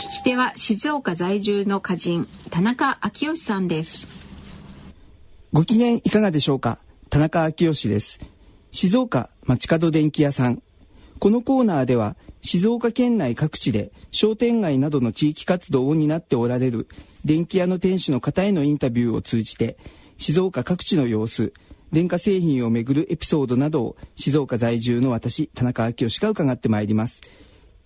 聞き手は静岡在住の歌人田中昭義さんです。ご機嫌いかがでしょうか？田中昭義です。静岡町角電気屋さん。このコーナーでは静岡県内各地で商店街などの地域活動を担っておられる電気屋の店主の方へのインタビューを通じて静岡各地の様子電化製品をめぐるエピソードなどを静岡在住の私田中昭義が伺ってまいります。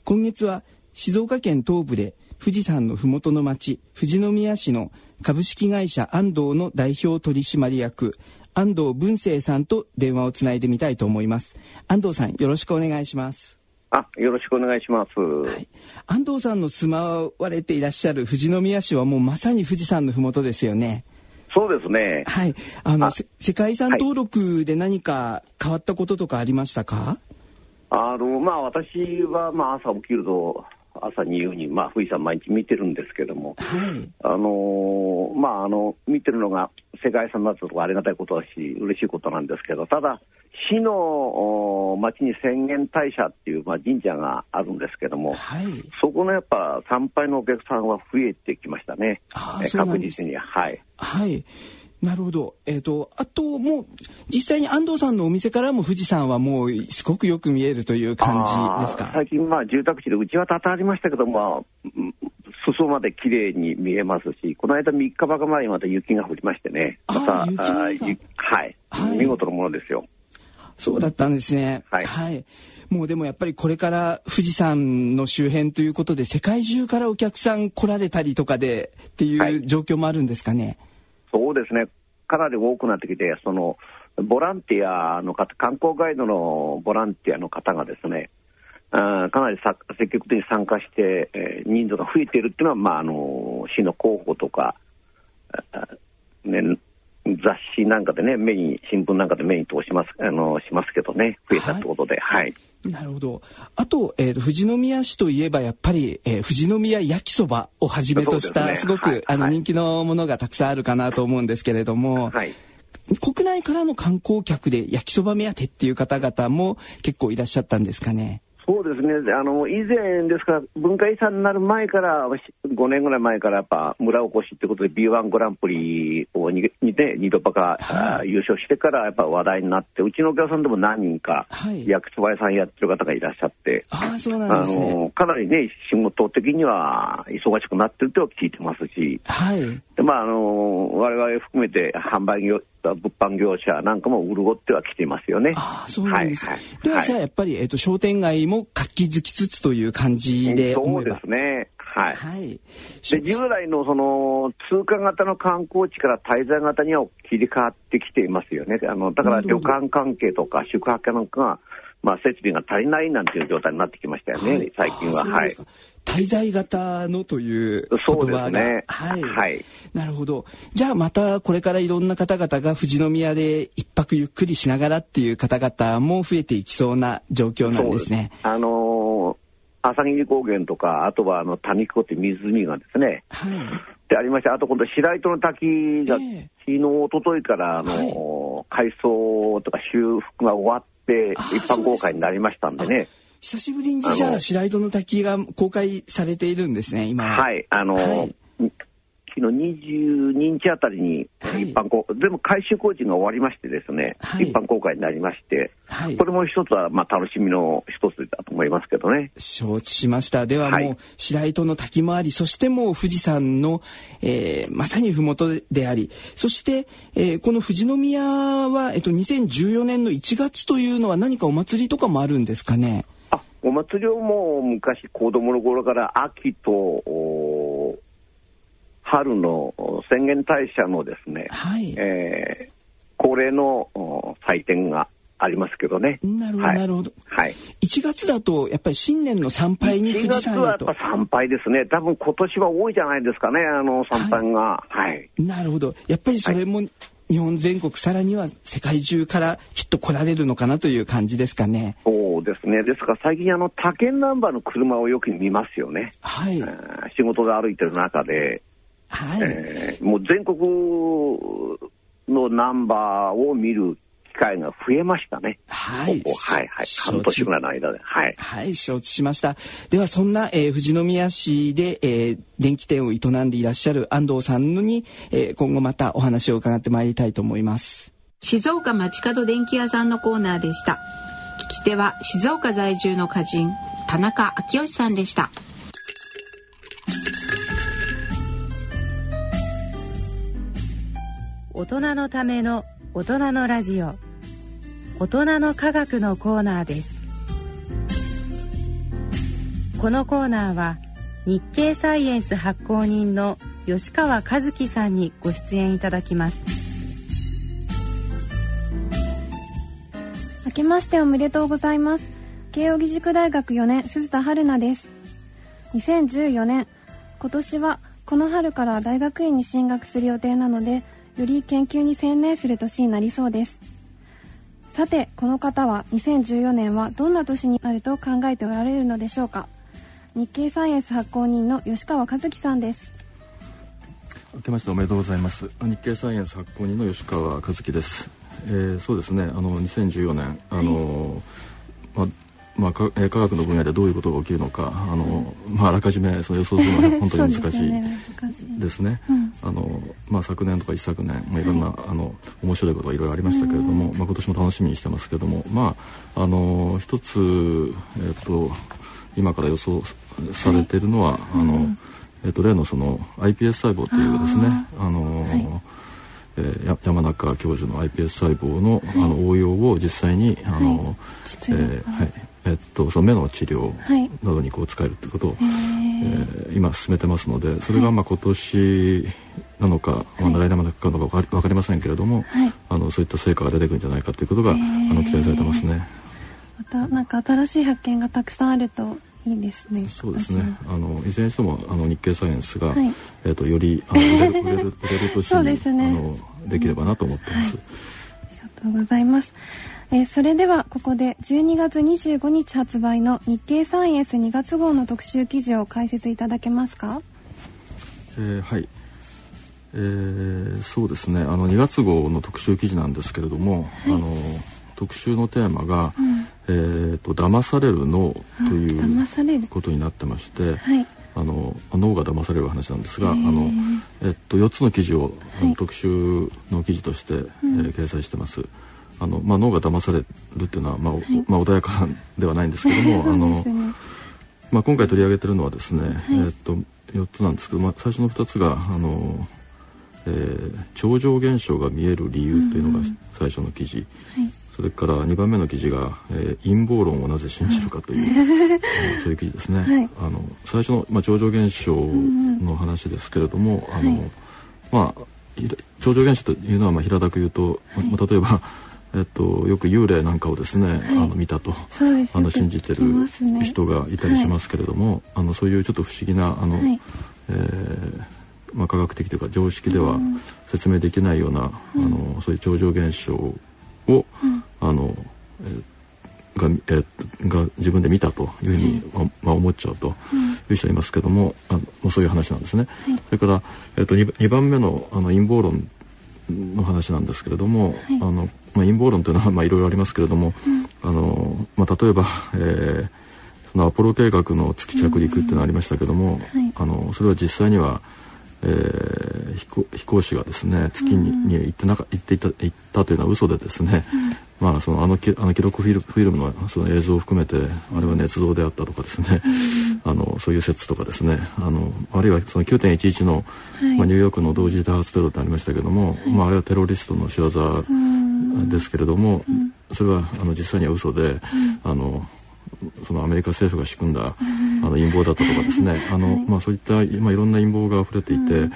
今月は静岡県東部で富士山の麓の町富士宮市の株式会社安藤の代表取締役安藤文生さんと電話をつないでみたいと思います安藤さんよろしくお願いしますあ、よろしくお願いします。はい、安藤さんの住まわれていらっしゃる富士宮市はもうまさに富士山の麓ですよね。そうですね。はい。あの世界遺産登録で何か変わったこととかありましたか？あのまあ私はまあ朝起きると朝に夕に、まあ、富士山毎日見てるんですけども、はい、あのー、まあ、あの、見てるのが世界遺産だとかありがたいことだし、嬉しいことなんですけど、ただ、市の町に浅間大社っていう、まあ、神社があるんですけども、はい、そこのやっぱ参拝のお客さんは増えてきましたね。確実に。はい。はい。なるほど。えっ、ー、と、あと、もう、実際に安藤さんのお店からも富士山はもう、すごくよく見えるという感じですか？最近、まあ、住宅地で、うちは多々ありましたけども、裾まで綺麗に見えますし、この間3日ばか前にまた雪が降りましてね、また、あはい、はい、見事なものですよ。そうだったんですね。はい。はい。もうでもやっぱりこれから富士山の周辺ということで、世界中からお客さん来られたりとかでっていう状況もあるんですかね？はいそうですね、かなり多くなってきて、そのボランティアの方、観光ガイドのボランティアの方がですね、あかなりさ積極的に参加して、えー、人数が増えているっていうのは、まあ、あの市の広報とか、ね、雑誌なんかでね、目に、新聞なんかで目に通します、あの、しますけどね、増えたってことで、はい、はいなるほど。あと、えー、富士宮市といえばやっぱり、えー、富士宮焼きそばをはじめとした、す、ね,、ごく、はい、あの、人気のものがたくさんあるかなと思うんですけれども、はい、国内からの観光客で焼きそば目当てっていう方々も結構いらっしゃったんですかね？そうですね、あの以前ですから、文化遺産になる前から、5年ぐらい前から、やっぱ村おこしってことで、B1 グランプリをににて2度ばか、はい、優勝してから、やっぱ話題になって、うちのお客さんでも何人か、焼きそば屋さんやってる方がいらっしゃって、あそうなんですね、あのかなりね、仕事的には忙しくなってるとは聞いてますし、はい。でまあ、あの我々含めて販売業物販業者なんかも潤ってはきていますよね。あそうなんです、はい。はい、では、じゃあやっぱり、えーと、商店街も活気づきつつという感じでそうですね。はい。はい、で従来のその通過型の観光地から滞在型には切り替わってきていますよね。あのだから旅館関係とか宿泊なんかがまあ、設備が足りないなんていう状態になってきましたよね、はい、最近は。はい。滞在型のという言葉が。ね、はい、はい。なるほど。じゃあまたこれからいろんな方々が富士宮で一泊ゆっくりしながらっていう方々も増えていきそうな状況なんですね。すあのー、朝霧高原とか、あとはあの谷子って湖がですね。はい。でありまして、あと今度白糸の滝が、昨日、一昨日からあのー、はい、改装とか修復が終わって、一般公開になりましたんでね。久しぶりにじゃあ白井戸の滝が公開されているんですね今。はいあの、はい、昨日22日あたりに一般公、はい、でも改修工事が終わりましてですね、はい、一般公開になりまして、はい、これも一つはまあ楽しみの一つだと思いますけどね。承知しました。ではもう、白糸の滝もありそしてもう富士山の、えー、まさに麓でありそして、えー、この富士宮は、えっと、2014年の1月というのは何かお祭りとかもあるんですかね？お祭りをもう昔子供の頃から秋と春の浅間大社のですね、はい、えー、恒例の祭典がありますけどね。なるほど、なるほど。はい。1月だと、やっぱり新年の参拝に富士山へと。1月はやっぱ参拝ですね。多分今年は多いじゃないですかね、あの参拝が。はい。はい、なるほど。やっぱりそれも、日本全国さらには世界中からきっと来られるのかなという感じですかね。そうですね。ですから最近あの他県ナンバーの車をよく見ますよね。はい。仕事で歩いてる中で、はい。えー、もう全国のナンバーを見る機会が増えましたね。はい。ここはいはい。半年ぐらいの間で。はい。はい、承知しました。では、そんな、えー、富士宮市で、えー、電気店を営んでいらっしゃる安藤さんに、えー、今後またお話を伺ってまいりたいと思います。静岡町角電気屋さんのコーナーでした。聞き手は静岡在住の歌人、田中昭義さんでした。大人のための大人のラジオ。大人の科学のコーナーです。このコーナーは日経サイエンス発行人の吉川和樹さんにご出演いただきます。明けましておめでとうございます。慶應義塾大学4年鈴田春奈です。2014年今年はこの春から大学院に進学する予定なのでより研究に専念する年になりそうです。さてこの方は2014年はどんな年になると考えておられるのでしょうか。日経サイエンス発行人の吉川和樹さんです。明けましておめでとうございます。日経サイエンス発行人の吉川和樹です、えー、そうですね。あの2014年あの、はい、まあまあ、科学の分野でどういうことが起きるのかあの、まあ、あらかじめその予想するのは本当に難しいですね。あのまあ、昨年とか一昨年、まあ、いろんな、あの面白いことがいろいろありましたけれども、まあ、今年も楽しみにしてますけれども、まあ、あの一つ、えっと、今から予想されているのは、あのえっと、例のその iPS 細胞というですねあの、はい。えー、山中教授の iPS 細胞の,、あの応用を実際にあの、はい、えー、はい。えっと、その目の治療などにこう使えるということを、はい、えー、今進めてますのでそれがまあ今年なのか、まあ、来年までかのか分かりませんけれども、はい、あのそういった成果が出てくるんじゃないかということが、あの期待されてますね。またなんか新しい発見がたくさんあるといいですね。そうですね。あのいずれにしてもあの日経サイエンスが、はい、えっ、とよりあの売れる 売れる売れる年に、ね、あのできればなと思ってます。はい、ありがとうございます。えー、それではここで12月25日発売の日経サイエンス2月号の特集記事を解説いただけますか、えー、はい、えー、そうですね。あの2月号の特集記事なんですけれども、はい、あの特集のテーマが「うん、えーと、騙される脳」ということになってまして、はい、あの脳が騙される話なんですがあの、えっと、4つの記事を、はい、特集の記事として、えー、掲載してます。あの、まあ、脳が騙されるっていうのは、まあ、はい、まあ、穏やかではないんですけども、あの、まあ、今回取り上げてるのはですね、はい、えー、っと4つなんですけど、まあ、最初の2つがあの、えー、超常現象が見える理由というのが最初の記事、うんうんはい、それから2番目の記事が、えー、陰謀論をなぜ信じるかという、そういう記事ですね。はい、あの最初の、まあ、超常現象の話ですけれども、あのまあ超常現象というのは、まあ、平たく言うと、まあ、例えばえっと、よく幽霊なんかをですね、はい、あの見たとあの信じてる人がいたりしますけれども、はい、あのそういうちょっと不思議なあの、はい、えー、まあ、科学的というか常識では説明できないような、うん、あのそういう超常現象を、うん、あの、えーが,、えー、が自分で見たというふうに、ままあ、思っちゃうという人いますけども、あのそういう話なんですね。それから、えーと、2, 2番目のあの陰謀論の話なんですけれども、はい、あのまあ、陰謀論というのはまあいろいろありますけれども、うん、あのまあ、例えば、えー、そのアポロ計画の月着陸っていうのがありましたけども、うん、あのそれは実際には、えー、飛行飛行士がですね月に,、に行ってなか行っていた行ったというのは嘘でですね、うん、まあそのあのきあの記録フィルフィルムのその映像を含めてあれは捏造であったとかですね、うん、あのそういう説とかですね。あのあるいはその9.11の、はい、まあ、ニューヨークの同時多発テロってありましたけども、はい、まあ、あれはテロリストの仕業ですけれども、それはあの実際には嘘で、あのそのアメリカ政府が仕組んだ、あの陰謀だったとかですね。あの、まあ、そういった、まあ、いろんな陰謀が溢れていて、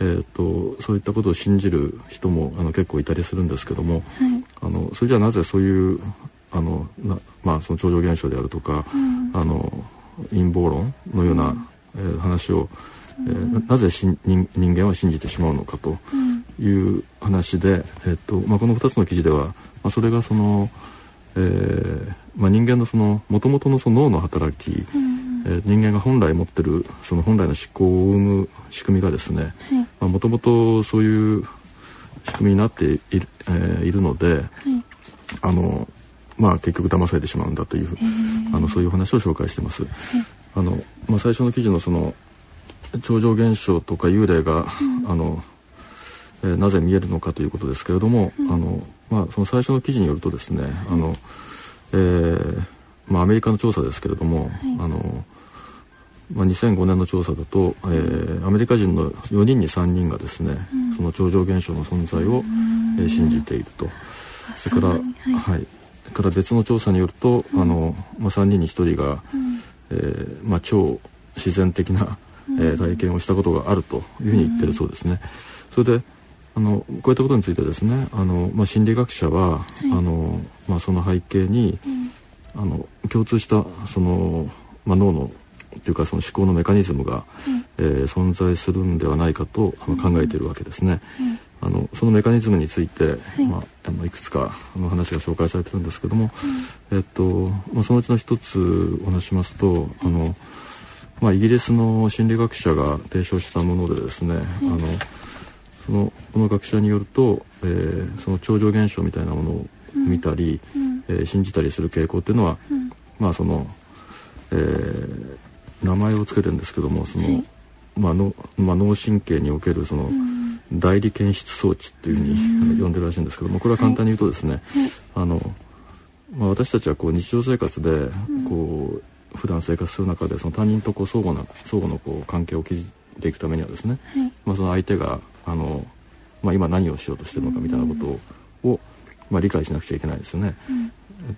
えーと、そういったことを信じる人もあの結構いたりするんですけども、はい、あのそれじゃなぜそういうあのな、まあ、その超常現象であるとか、うん、あの陰謀論のような、えー、話を、えー、なぜし人人間は信じてしまうのかという話で、えーとまあ、この2つの記事では、まあ、それがその、えーまあ、人間のその元々のその脳の働き、えー、人間が本来持ってるその本来の思考を生む仕組みがですねもともとそういう仕組みになっている,、えー、いるので、はい、あのまあ、結局騙されてしまうんだというあのそういう話を紹介してます。あのまあ、最初の記事のその超常現象とか幽霊が、うん、あのえー、なぜ見えるのかということですけれども、うん、あのまあ、その最初の記事によるとですね、あのえーまあ、アメリカの調査ですけれども、はい、あのまあ、2005年の調査だと、えー、アメリカ人の4人に3人がですね、うん、その超常現象の存在を、えー、信じていると。それから、はい、はい、から別の調査によると、うん、あのまあ、3人に1人が、うん、えー、まあ、超自然的な、えー、体験をしたことがあるというふうに言ってるそうですね。それであのこういったことについてですねあの、まあ、心理学者は、はい、あのまあ、その背景に、あの共通したその、まあ、脳のというかその思考のメカニズムが、うん、えー、存在するんではないかと考えているわけですね。うん、あのそのメカニズムについて、はい、まあ、あのいくつかの話が紹介されてるんですけども、うん、えっとまあ、そのうちの一つお話しますとあの、まあ、イギリスの心理学者が提唱したものでですね、あのそのこの学者によると、えー、その超常現象みたいなものを見たり、えー、信じたりする傾向っていうのは、まあその、えー、名前を付けてるんですけどもその、はい、まあのまあ、脳神経におけるその、代理検出装置っていうふうに、呼んでるらしいんですけどもこれは簡単に言うとですね、はい、あのまあ、私たちはこう日常生活でこう、普段生活する中でその他人とこう相互な相互のこう関係を築いていくためにはですね、はい、まあ、その相手があの、まあ、今何をしようとしてるのかみたいなことを、まあ、理解しなくちゃいけないですよね。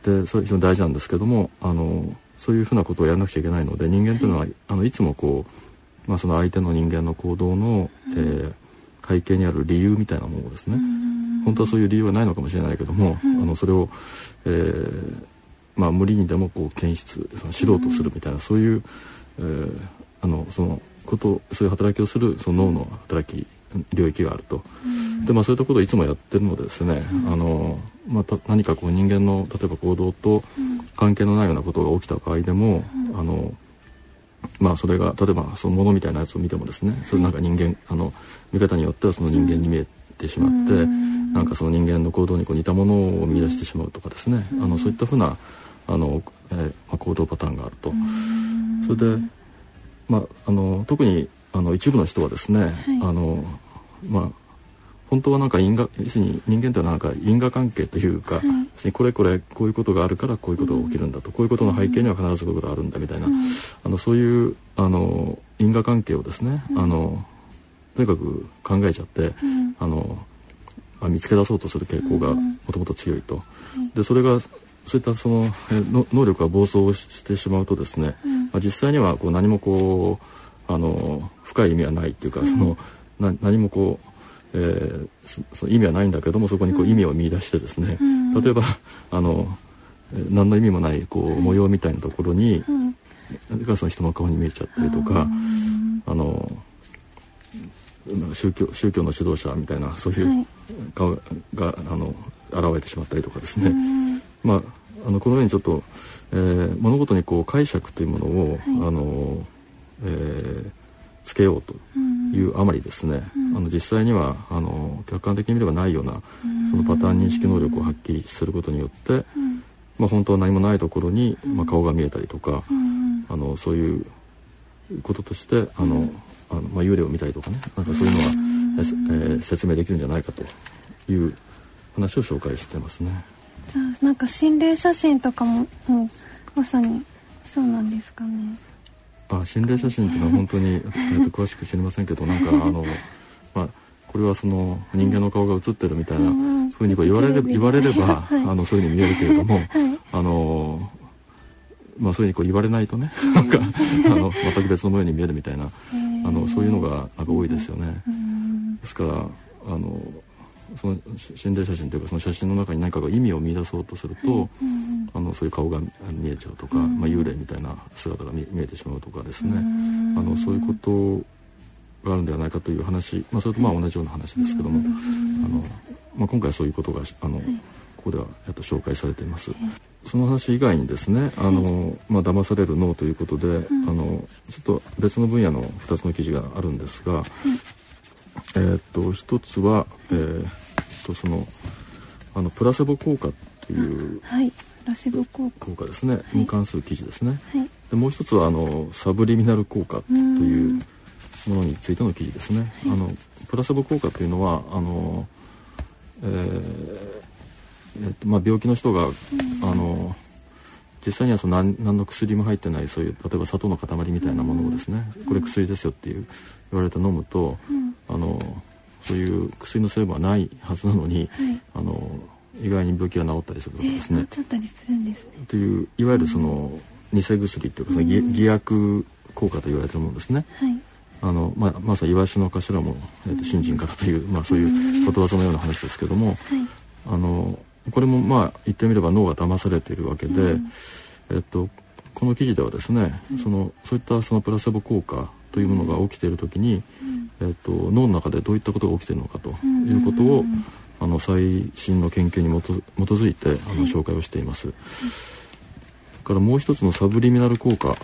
でそれ非常に大事なんですけどもあのそういうふうなことをやらなくちゃいけないので人間というのは、はい、あのいつもこう、まあ、その相手の人間の行動の、うん、えー、背景にある理由みたいなものですね、本当はそういう理由はないのかもしれないけども、うん、あのそれを、えーまあ、無理にでもこう検出知ろうとするみたいな、そういう、えー、あのそのことそういう働きをするその脳の働き領域があると。でまあそういったことをいつもやってるのでですね、あのまあ、何かこう人間の例えば行動と関係のないようなことが起きた場合でも、あのまあそれが例えばそのものみたいなやつを見てもですねそれなんか人間あの見方によってはその人間に見えてしまって、なんかその人間の行動にこう似たものを見出してしまうとかですね、あのそういったふうなあの、えーまあ、行動パターンがあると。それで、まあ、あの特にあの一部の人はですね、はい、あのまあ本当はなんか因果要するに人間ってなんか因果関係というか、はい、これこれこういうことがあるからこういうことが起きるんだと、うん、こういうことの背景には必ずこういうことがあるんだみたいな、うん、あのそういうあの因果関係をですね、うん、あのとにかく考えちゃって、あのまあ、見つけ出そうとする傾向がもともと強いと。でそれがそういったその能力が暴走してしまうとですね、まあ、実際にはこう何もこうあの深い意味はないっていうか、そのな何もこうえー、その意味はないんだけどもそこにこう意味を見出してですね、うん、例えば あの何の意味もないこう模様みたいなところに、うん、その人の顔に見えちゃったりとか、うん、あの宗教宗教の指導者みたいなそういう顔が、はい、あの現れてしまったりとかですね、まああのこのようにちょっと、えー、物事にこう解釈というものを、はい、あの、えー、つけようというあまりですね、うん、あの実際にはあの客観的に見ればないようなそのパターン認識能力をはっきりすることによって、うん、まあ、本当は何もないところに、まあ、顔が見えたりとか、あのそういうこととしてあの、あのまあ、幽霊を見たりとかねなんかそういうのは、えー、説明できるんじゃないかという話を紹介してますね。じゃあなんか心霊写真とかももうまさにそうなんですかね。あ心霊写真っていうのは本当に、えー、と詳しく知りませんけどなんかあの まあこれはその人間の顔が映ってるみたいなふうにこう言われれば言われれば、はい、あのそういうふうに見えるけれども、はい、あのまあそういうふうにこう言われないとねなんかあの全く別の模様に見えるみたいなあのそういうのがなんか多いですよね。ですからあのその心霊写真というかその写真の中に何かが意味を見出そうとすると、はいうん、あのそういう顔が見えちゃうとか、うん、まあ、幽霊みたいな姿が見えてしまうとかですね、あのそういうことがあるんではないかという話、まあ、それとまあ同じような話ですけども、あのまあ、今回はそういうことがあの、ここではやっと紹介されています。その話以外にですね、あの、まあ、騙される脳ということで、うん、あの、ちょっと別の分野の2つの記事があるんですが、えー、っと、一つは、えー、っと、その、あの、プラセボ効果っていう、はい、プラセボ効果。効果ですね、はい、に関する記事ですね。はい、でもう一つは、あの、サブリミナル効果というものについての記事ですね。あの、プラセボ効果というのは、あの、えーえっとまあ、病気の人が、うん、あの実際にはその何何の薬も入ってないそういう例えば砂糖の塊みたいなものをですね、うん、これ薬ですよっていう言われて飲むと、うん、あのそういう薬の成分はないはずなのに、はい、あの意外に病気が治ったりするとかですね。えといういわゆるその偽薬っていうか、偽偽薬効果と言われてるものですね。はい。あのまあ、まさにイワシの頭も、えーと、新人からという、まあ、そういうことわざのような話ですけども、はい、あのこれもまあ言ってみれば脳が騙されているわけで、うん、えっと、この記事ではですね、うん、そのそういったそのプラセボ効果というものが起きている時に、うん、えっと、脳の中でどういったことが起きているのかということを、あの最新の研究に基づいてあの紹介をしています。からもう一つのサブリミナル効果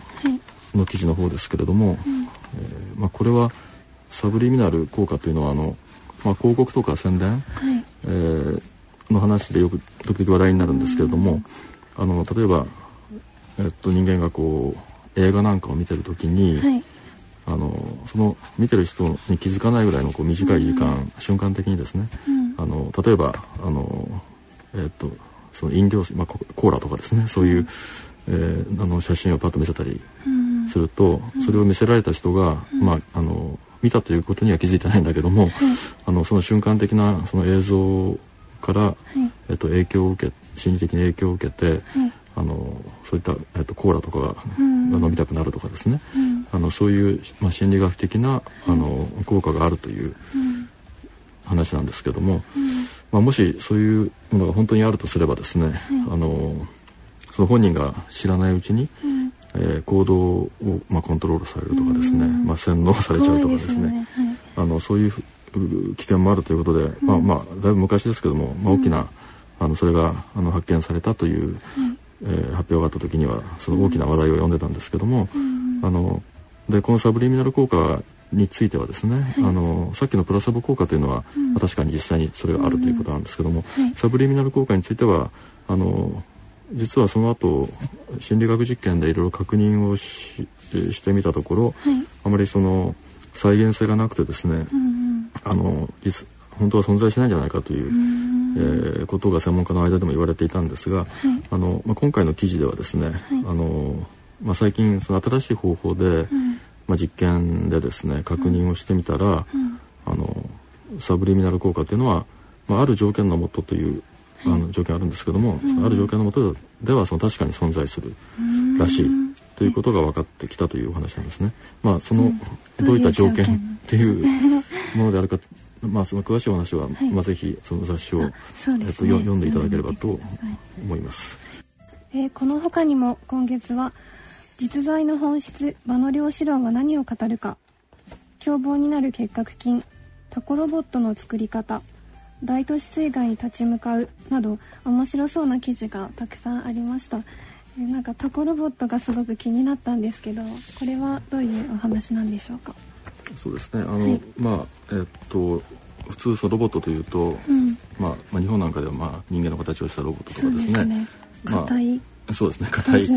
の記事の方ですけれども、えー、まあ、これはサブリミナル効果というのはあの、まあ、広告とか宣伝、はい、えーの話でよく時々話題になるんですけれども、あの例えば、えっと、人間がこう映画なんかを見てる時に、はい、あのその見てる人に気づかないぐらいのこう短い時間、うん、瞬間的にですね、うん、あの例えばあの、えっと、その飲料水、まあ、コーラとかですねそういう、えー、あの写真をパッと見せたりすると、うん、それを見せられた人が、まああの見たということには気づいてないんだけども、あのその瞬間的なその映像から、はい、えっと、影響を受け心理的に影響を受けて、はい、あのそういった、えっと、コーラとかが,、飲みたくなるとかですね、うん、あのそういう、まあ、心理学的な、あの効果があるという話なんですけども、まあ、もしそういうものが本当にあるとすればですね、あのその本人が知らないうちに、えー、行動を、まあ、コントロールされるとかですね、まあ、洗脳されちゃうとかですね、ね。はい、あのそういう危険もあるということで、うん、まあまあだいぶ昔ですけども、まあ、大きな、あのそれがあの発見されたという、えー、発表があった時にはその大きな話題を呼んでたんですけども、あのでこのサブリミナル効果についてはですね、はい、あのさっきのプラセボ効果というのは、うん、確かに実際にそれがあるということなんですけども、はい、サブリミナル効果についてはあの実はその後心理学実験でいろいろ確認をししてみたところ、はい、あまりその再現性がなくてですね、うんあの本当は存在しないんじゃないかという、えー、ことが専門家の間でも言われていたんですが、はい、あのまあ、今回の記事ではですね、はい、あのまあ、最近その新しい方法で、うん、まあ、実験でですね確認をしてみたら、うん、あのサブリミナル効果というのは、まあ、ある条件のもとというあの条件あるんですけども、ある条件のもとではその確かに存在するらしいということが分かってきたというお話なんですね。まあそのどういった条件？っていうものであるか、まあその詳しいお話は、まあぜひその雑誌を、えっと読んでいただければと思います。えー、この他にも今月は実在の本質場の量子論は何を語るか凶暴になる結核菌タコロボットの作り方大都市水害に立ち向かうなど面白そうな記事がたくさんありました。なんかタコロボットがすごく気になったんですけどこれはどういうお話なんでしょうか？そうですね。あの、はい、まあえっと普通そのロボットというと、うん、まあ、まあ日本なんかではまあ人間の形をしたロボットとかですね。硬、い、そうですね。硬い。と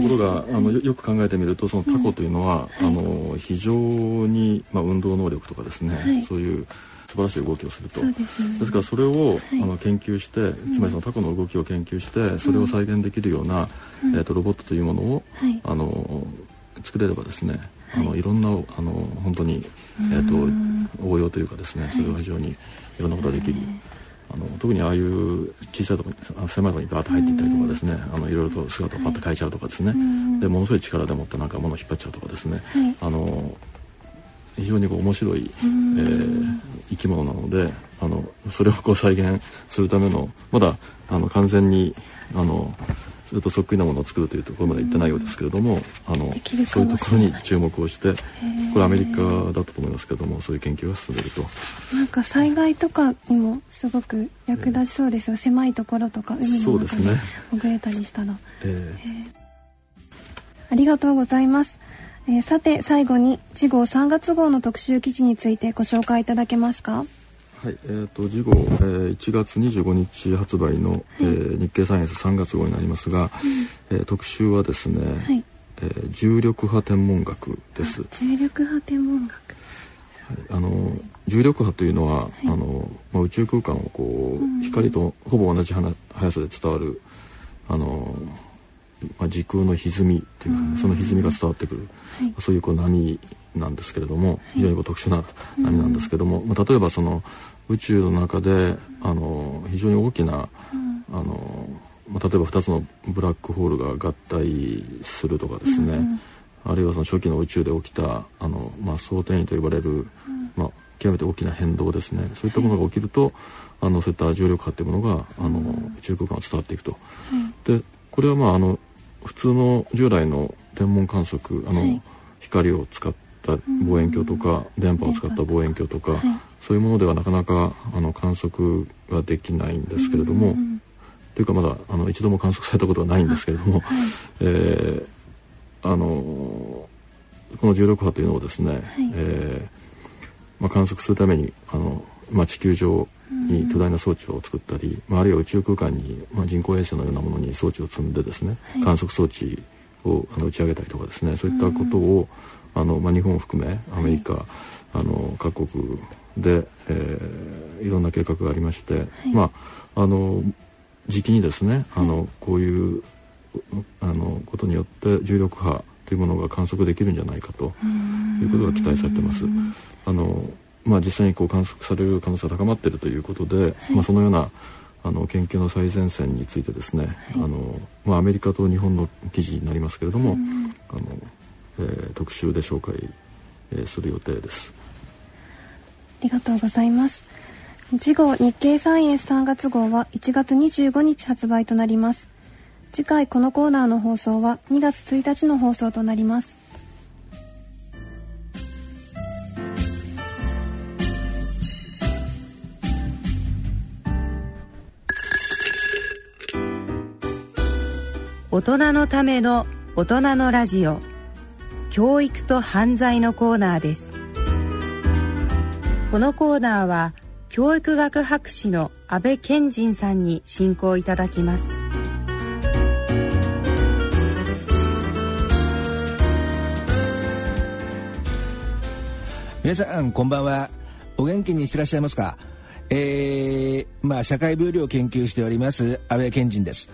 ころがあのよく考えてみるとそのタコというのは、うん、あの非常に、まあ、運動能力とかですね、はい、そういう素晴らしい動きをすると。です、ね,、からそれを、はい、あの研究して、つまりそのタコの動きを研究してそれを再現できるような、うん、えーと、ロボットというものを、はい、あの作れればですね、はい、あのい。ろんなあの本当に、えーと、応用というかですねそれは非常にいろんなことができる。あの特にああいう小さいところに狭いところにバーッと入っていったりとかですねあのいろいろと姿をパッと変えちゃうとかですね。でものすごい力でもってなんか物を引っ張っちゃうとかですね、あの非常にこう面白い、えー、生き物なのであのそれをこう再現するためのまだあの完全にあのそれとそっくりなものを作るというところまで行ってないようですけれども、あのそういうところに注目をしてこれアメリカだったと思いますけれどもそういう研究が進んでいると。なんか災害とかにもすごく役立ちそうですよ、狭いところとか海の中に潜れたりしたら、えー、えー、ありがとうございます、えー、さて最後に次号3月号の特集記事についてご紹介いただけますか？はい、えーと、次号、えー、1月25日発売の、えー、日経サイエンス3月号になりますが、えー、特集はですね、はい。えー、重力波天文学です。重力波天文学。はい、あの重力波というのは、はい、あのまあ、宇宙空間をこう、うん、光とほぼ同じ速さで伝わるあの、まあ、時空の歪みというか、ね、その歪みが伝わってくる、はい、そういうこう波なんですけれども非常にこう特殊な波なんですけども、まあ、例えばその宇宙の中であの非常に大きな、あのまあ、例えば2つのブラックホールが合体するとかですね、あるいはその初期の宇宙で起きたあの、まあ、相転移と呼ばれる、まあ、極めて大きな変動ですね。そういったものが起きるとあのそういった重力波っていうものがあの宇宙空間を伝わっていくと。でこれはまああの普通の従来の天文観測あの、光を使った望遠鏡とか、電波を使った望遠鏡とか、そういうものではなかなかあの観測ができないんですけれども、うんうん、というかまだあの一度も観測されたことはないんですけれども、はい、えー、あのこの重力波というのをですね、はい、えー、まあ、観測するためにあの、まあ、地球上に巨大な装置を作ったり、まあ、あるいは宇宙空間に、まあ、人工衛星のようなものに装置を積んでですね、はい、観測装置をあの打ち上げたりとかですねそういったことを、あのまあ、日本を含めアメリカ、あの各国で、えー、いろんな計画がありまして、はい、まああの時期にですねあの、こういうあのことによって重力波というものが観測できるんじゃないかということが期待されてます。あのまあ、実際にこう観測される可能性が高まっているということで、はい、まあ、そのようなあの研究の最前線についてですね、はい、あのまあ、アメリカと日本の記事になりますけれども、あのえー、特集で紹介、えー、する予定です。りがとうございます。次号日経サイエンス3月号は1月25日発売となります。次回このコーナーの放送は2月1日の放送となります。大人のための大人のラジオ教育と犯罪のコーナーですこのコーナーは教育学博士の安倍賢人さんに進行いただきます。皆さんこんばんは。お元気にしてらっしゃいますか？えー、まあ社会病理を研究しております安倍賢人です。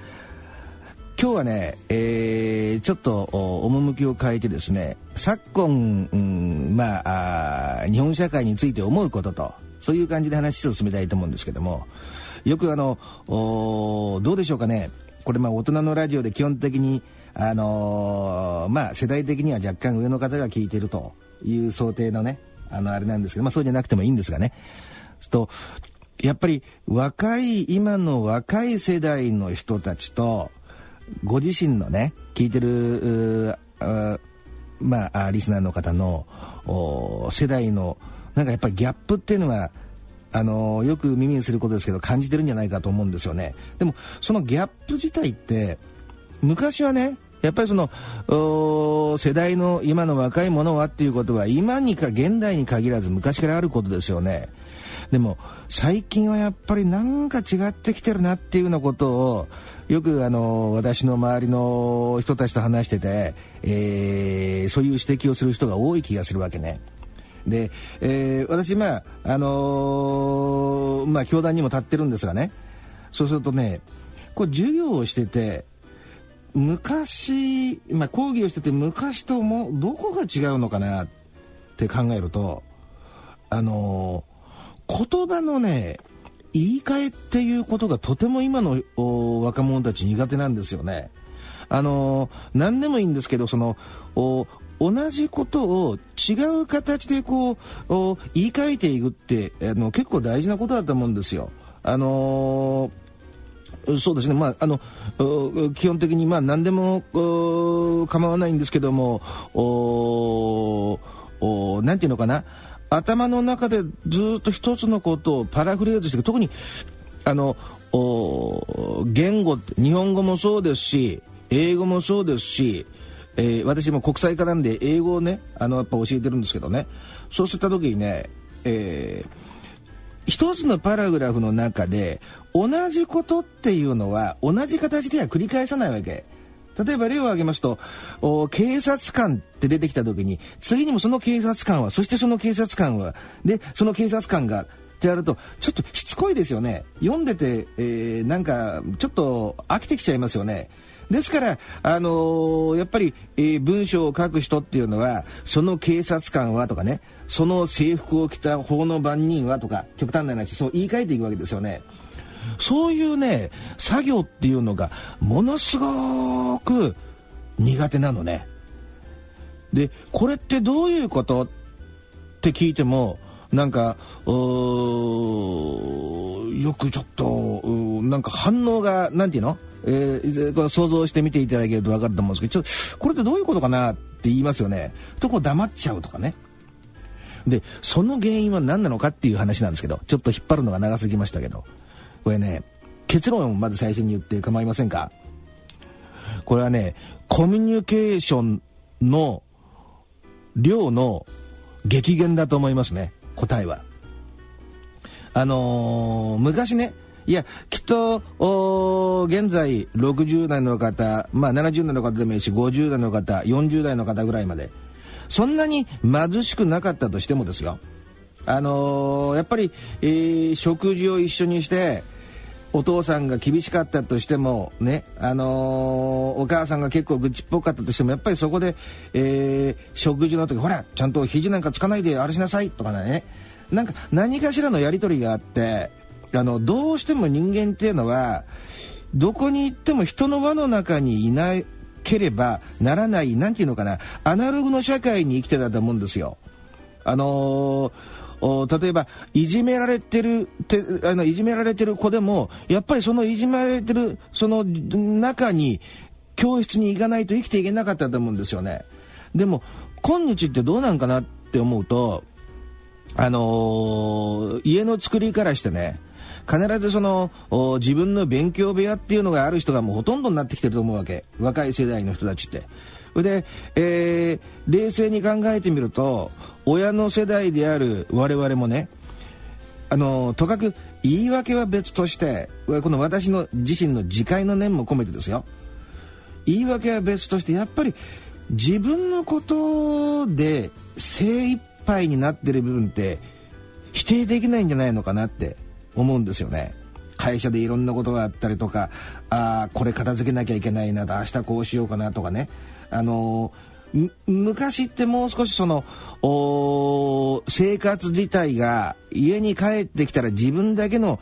今日はね、えー、ちょっと趣を変えてですね昨今、うん、まあ日本社会について思うこととそういう感じで話を進めたいと思うんですけどもよくあのどうでしょうかね。これまあ大人のラジオで基本的にあのー、まあ世代的には若干上の方が聞いてるという想定のねあのあれなんですけどまあそうじゃなくてもいいんですがね。とやっぱり若い今の若い世代の人たちとご自身のね聞いてるまあリスナーの方の世代のなんかやっぱりギャップっていうのはあのよく耳にすることですけど感じてるんじゃないかと思うんですよね。でもそのギャップ自体って昔はねやっぱりその世代の今の若い者はっていうことは今にか現代に限らず昔からあることですよね。でも最近はやっぱりなんか違ってきてるなっていうようなことをよくあの私の周りの人たちと話してて、えー、そういう指摘をする人が多い気がするわけね。で、えー、私まああのー、まあ教団にも立ってるんですがねそうするとねこれ授業をしてて昔、まあ、講義をしてて昔ともどこが違うのかなって考えるとあのー、言葉のね言い換えっていうことがとても今の若者たち苦手なんですよね。あの何でもいいんですけどその同じことを違う形でこう言い換えていくってあの結構大事なことだと思うんですよ。あのー、そうですね、まあ、あの基本的にまあ何でも構わないんですけどもおおなんていうのかな頭の中でずっと一つのことをパラフレーズして特にあの言語日本語もそうですし英語もそうですし、えー、私も国際化なんで英語をねあのやっぱ教えてるんですけどねそうした時にね、えー、一つのパラグラフの中で同じことっていうのは同じ形では繰り返さないわけ。例えば例を挙げますと警察官って出てきた時に次にもその警察官はそしてその警察官はでその警察官がってやるとちょっとしつこいですよね読んでて、えー、なんかちょっと飽きてきちゃいますよね。ですから、あのー、やっぱり、えー、文章を書く人っていうのは、その警察官はとかね、その制服を着た法の番人はとか、極端な話、そう言い換えていくわけですよね。そういうね、作業っていうのが、ものすごく苦手なのね。で、これってどういうことって聞いても、なんか、よくちょっと、なんか反応が、なんていうの？えー、想像してみていただけると分かると思うんですけど、ちょっと、これってどういうことかなって言いますよね。とこ黙っちゃうとかね。で、その原因は何なのかっていう話なんですけど、ちょっと引っ張るのが長すぎましたけど、これね、結論をまず最初に言って構いませんか？これはね、コミュニケーションの量の激減だと思いますね、答えは。あのー、昔ね、いや、きっと、現在60代の方、まあ70代の方でもいいし、50代の方、40代の方ぐらいまで、そんなに貧しくなかったとしてもですよ。あのー、やっぱり、えー、食事を一緒にして、お父さんが厳しかったとしても、ね、あのー、お母さんが結構愚痴っぽかったとしても、やっぱりそこで、えー、食事の時、ほら、ちゃんと肘なんかつかないであれしなさいとかね、なんか何かしらのやり取りがあって、あの、どうしても人間っていうのは、どこに行っても人の輪の中にいなければならない、なんていうのかな、アナログの社会に生きてたと思うんですよ。あのー、例えば、いじめられてる、てあの、いじめられてる子でも、やっぱりそのいじめられてる、その中に、教室に行かないと生きていけなかったと思うんですよね。でも、今日ってどうなんかなって思うと、あのー、家の作りからしてね、必ずその自分の勉強部屋っていうのがある人がもうほとんどになってきてると思うわけ若い世代の人たちって。で、えー、冷静に考えてみると親の世代である我々もねあのとかく言い訳は別としてこの私の自身の自戒の念も込めてですよ言い訳は別としてやっぱり自分のことで精一杯になってる部分って否定できないんじゃないのかなって思うんですよね。会社でいろんなことがあったりとか、あ、これ片付けなきゃいけないなと、明日こうしようかなとかね。あのー、昔ってもう少しその、生活自体が家に帰ってきたら自分だけの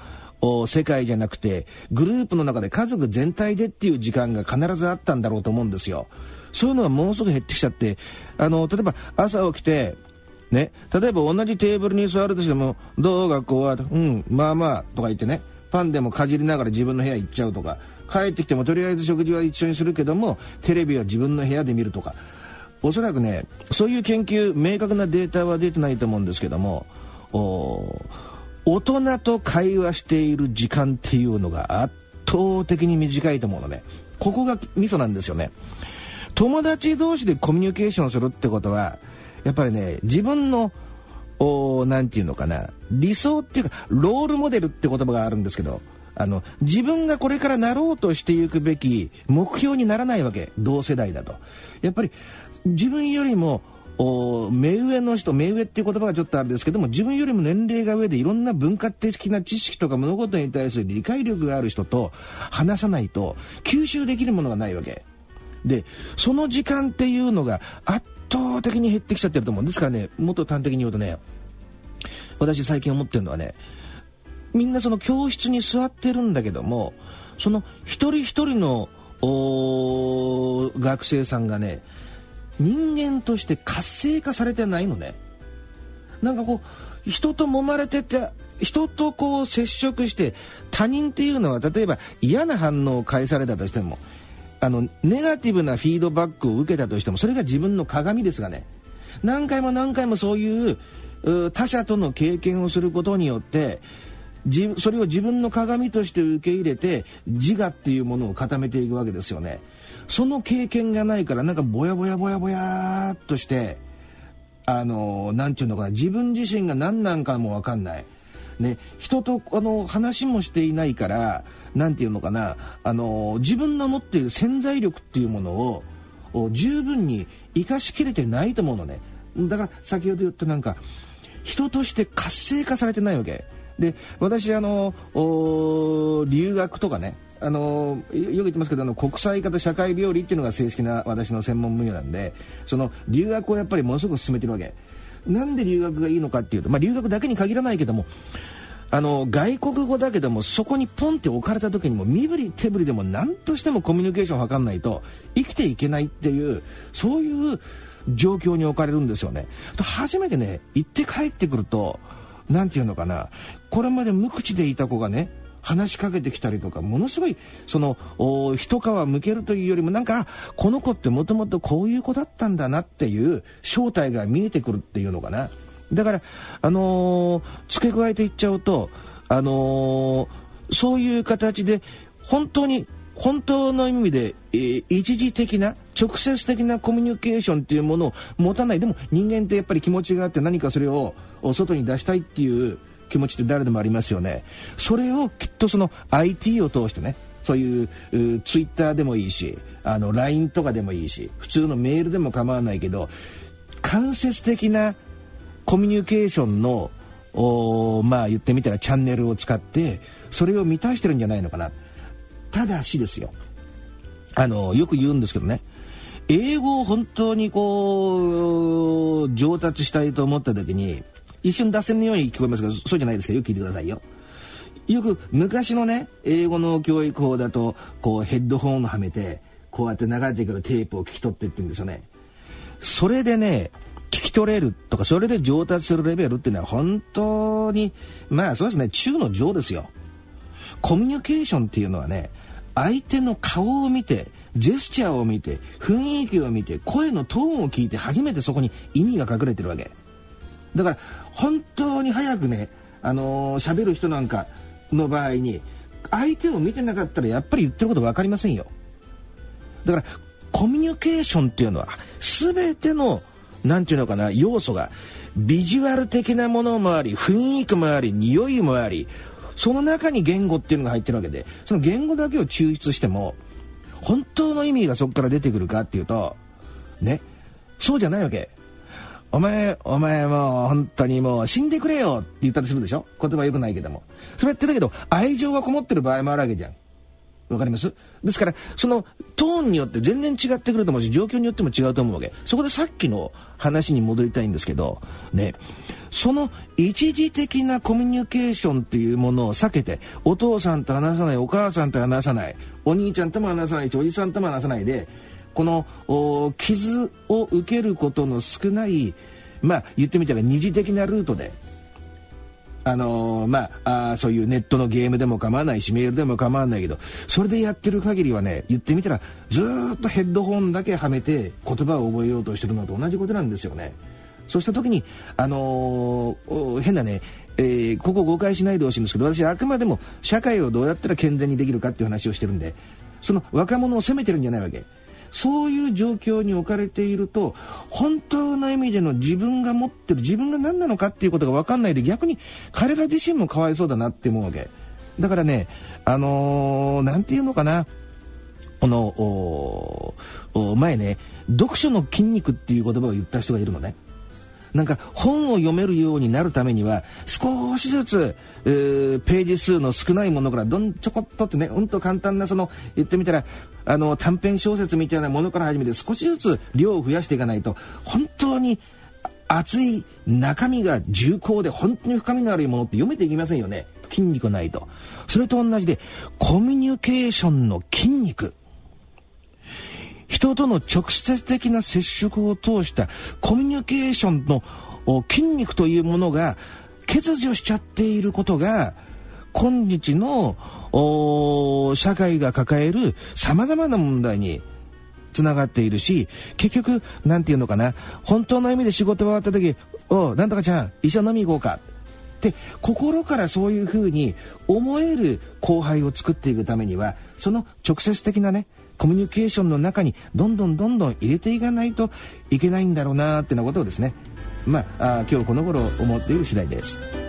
世界じゃなくて、グループの中で家族全体でっていう時間が必ずあったんだろうと思うんですよ。そういうのがものすごく減ってきちゃって、あの、例えば朝起きて、ね、例えば同じテーブルに座るとしても、どう学校は、うん、まあまあ、とか言ってね、パンでもかじりながら自分の部屋行っちゃうとか、帰ってきてもとりあえず食事は一緒にするけども、テレビは自分の部屋で見るとか、おそらくね、そういう研究、明確なデータは出てないと思うんですけども、大人と会話している時間っていうのが圧倒的に短いと思うのね。ここがミソなんですよね。友達同士でコミュニケーションするってことは、やっぱりね自分のおなんていうのかな。理想っていうかロールモデルって言葉があるんですけどあの自分がこれからなろうとしていくべき目標にならないわけ。同世代だと。やっぱり自分よりも目上の人目上っていう言葉がちょっとあれですけども自分よりも年齢が上でいろんな文化的な知識とか物事に対する理解力がある人と話さないと吸収できるものがないわけ。でその時間っていうのが圧倒的に減ってきちゃってると思うですからねもっと端的に言うとね私最近思ってるのはねみんなその教室に座ってるんだけどもその一人一人の学生さんがね人間として活性化されてないのね。なんかこう人と揉まれてて人とこう接触して他人っていうのは例えば嫌な反応を返されたとしてもあのネガティブなフィードバックを受けたとしてもそれが自分の鏡ですがね何回も何回もそういう他者との経験をすることによってそれを自分の鏡として受け入れて自我っていうものを固めていくわけですよね。その経験がないからなんかぼやぼやぼやぼやっとしてあの何て言うのかな自分自身が何なんかも分かんない。ね、人とあの話もしていないから何て言うのかなあの自分の持っている潜在力っていうものを十分に生かしきれてないと思うのね。だから先ほど言ったなんか人として活性化されてないわけ。で私あの留学とかねあのよく言ってますけどあの国際化と社会病理っていうのが正式な私の専門分野なんでその留学をやっぱりものすごく進めてるわけ。なんで留学がいいのかっていうと、まあ、留学だけに限らないけどもあの外国語だけどもそこにポンって置かれた時にも身振り手振りでも何としてもコミュニケーションを図らないと生きていけないっていうそういう状況に置かれるんですよね。と初めてね行って帰ってくると何て言うのかなこれまで無口でいた子がね話しかけてきたりとかものすごいその一皮むけるというよりもなんかこの子ってもともとこういう子だったんだなっていう正体が見えてくるっていうのかな。だからあのー、付け加えていっちゃうとあのー、そういう形で本当に本当の意味で、えー、一時的な直接的なコミュニケーションっていうものを持たない。でも人間ってやっぱり気持ちがあって何かそれを外に出したいっていう気持ちって誰でもありますよね。それをきっとその IT を通してねそういうツイッターでもいいしあの LINE とかでもいいし普通のメールでも構わないけど間接的なコミュニケーションのまあ言ってみたらチャンネルを使ってそれを満たしてるんじゃないのかな。ただしですよ。あのよく言うんですけどね。英語を本当にこう上達したいと思った時に一瞬脱線のように聞こえますけどそうじゃないですかよく聞いてくださいよ。よく昔のね英語の教育法だとこうヘッドホンをはめてこうやって流れてくるテープを聞き取ってって言うんですよね。それでね聞き取れるとかそれで上達するレベルっていうのは本当にまあそうですね中の上ですよ。コミュニケーションっていうのはね相手の顔を見てジェスチャーを見て雰囲気を見て声のトーンを聞いて初めてそこに意味が隠れてるわけだから本当に早くねあのー、喋る人なんかの場合に相手を見てなかったらやっぱり言ってること分かりませんよ。だからコミュニケーションっていうのは全ての何て言うのかな要素がビジュアル的なものもあり雰囲気もあり匂いもありその中に言語っていうのが入ってるわけでその言語だけを抽出しても本当の意味がそこから出てくるかっていうとねそうじゃないわけ。お前、お前もう本当にもう死んでくれよって言ったりするでしょ？言葉良くないけども。それってだけど愛情がこもってる場合もあるわけじゃん。わかります？ですから、そのトーンによって全然違ってくると思うし、状況によっても違うと思うわけ。そこでさっきの話に戻りたいんですけど、ね、その一時的なコミュニケーションっていうものを避けて、お父さんと話さない、お母さんと話さない、お兄ちゃんとも話さないし、おじさんとも話さないで、この傷を受けることの少ないまあ言ってみたら二次的なルートであのー、まあそういうネットのゲームでも構わないしメールでも構わないけどそれでやってる限りはね言ってみたらずっとヘッドホンだけはめて言葉を覚えようとしてるのと同じことなんですよね。そうした時にあのー、変なねえー、ここ誤解しないでほしいんですけど私はあくまでも社会をどうやったら健全にできるかっていう話をしてるんでその若者を責めてるんじゃないわけそういう状況に置かれていると本当の意味での自分が持ってる自分が何なのかっていうことが分かんないで逆に彼ら自身もかわいそうだなって思うわけ。だからねあの何、ー、て言うのかな。この前ね読書の筋肉っていう言葉を言った人がいるのね。なんか本を読めるようになるためには少しずつ、えー、ページ数の少ないものからどんちょこっとってねうんと簡単なその言ってみたらあの短編小説みたいなものから始めて少しずつ量を増やしていかないと本当に熱い中身が重厚で本当に深みのあるものって読めていきませんよね。筋肉ないと。それと同じでコミュニケーションの筋肉。人との直接的な接触を通したコミュニケーションの筋肉というものが欠如しちゃっていることが今日の社会が抱える様々な問題につながっているし結局何て言うのかな本当の意味で仕事終わった時「おなんとかちゃん一緒飲み行こうか」って心からそういうふうに思える後輩を作っていくためにはその直接的なねコミュニケーションの中にどんどんどんどん入れていかないといけないんだろうなってなことをですねまあ今日この頃思っている次第です。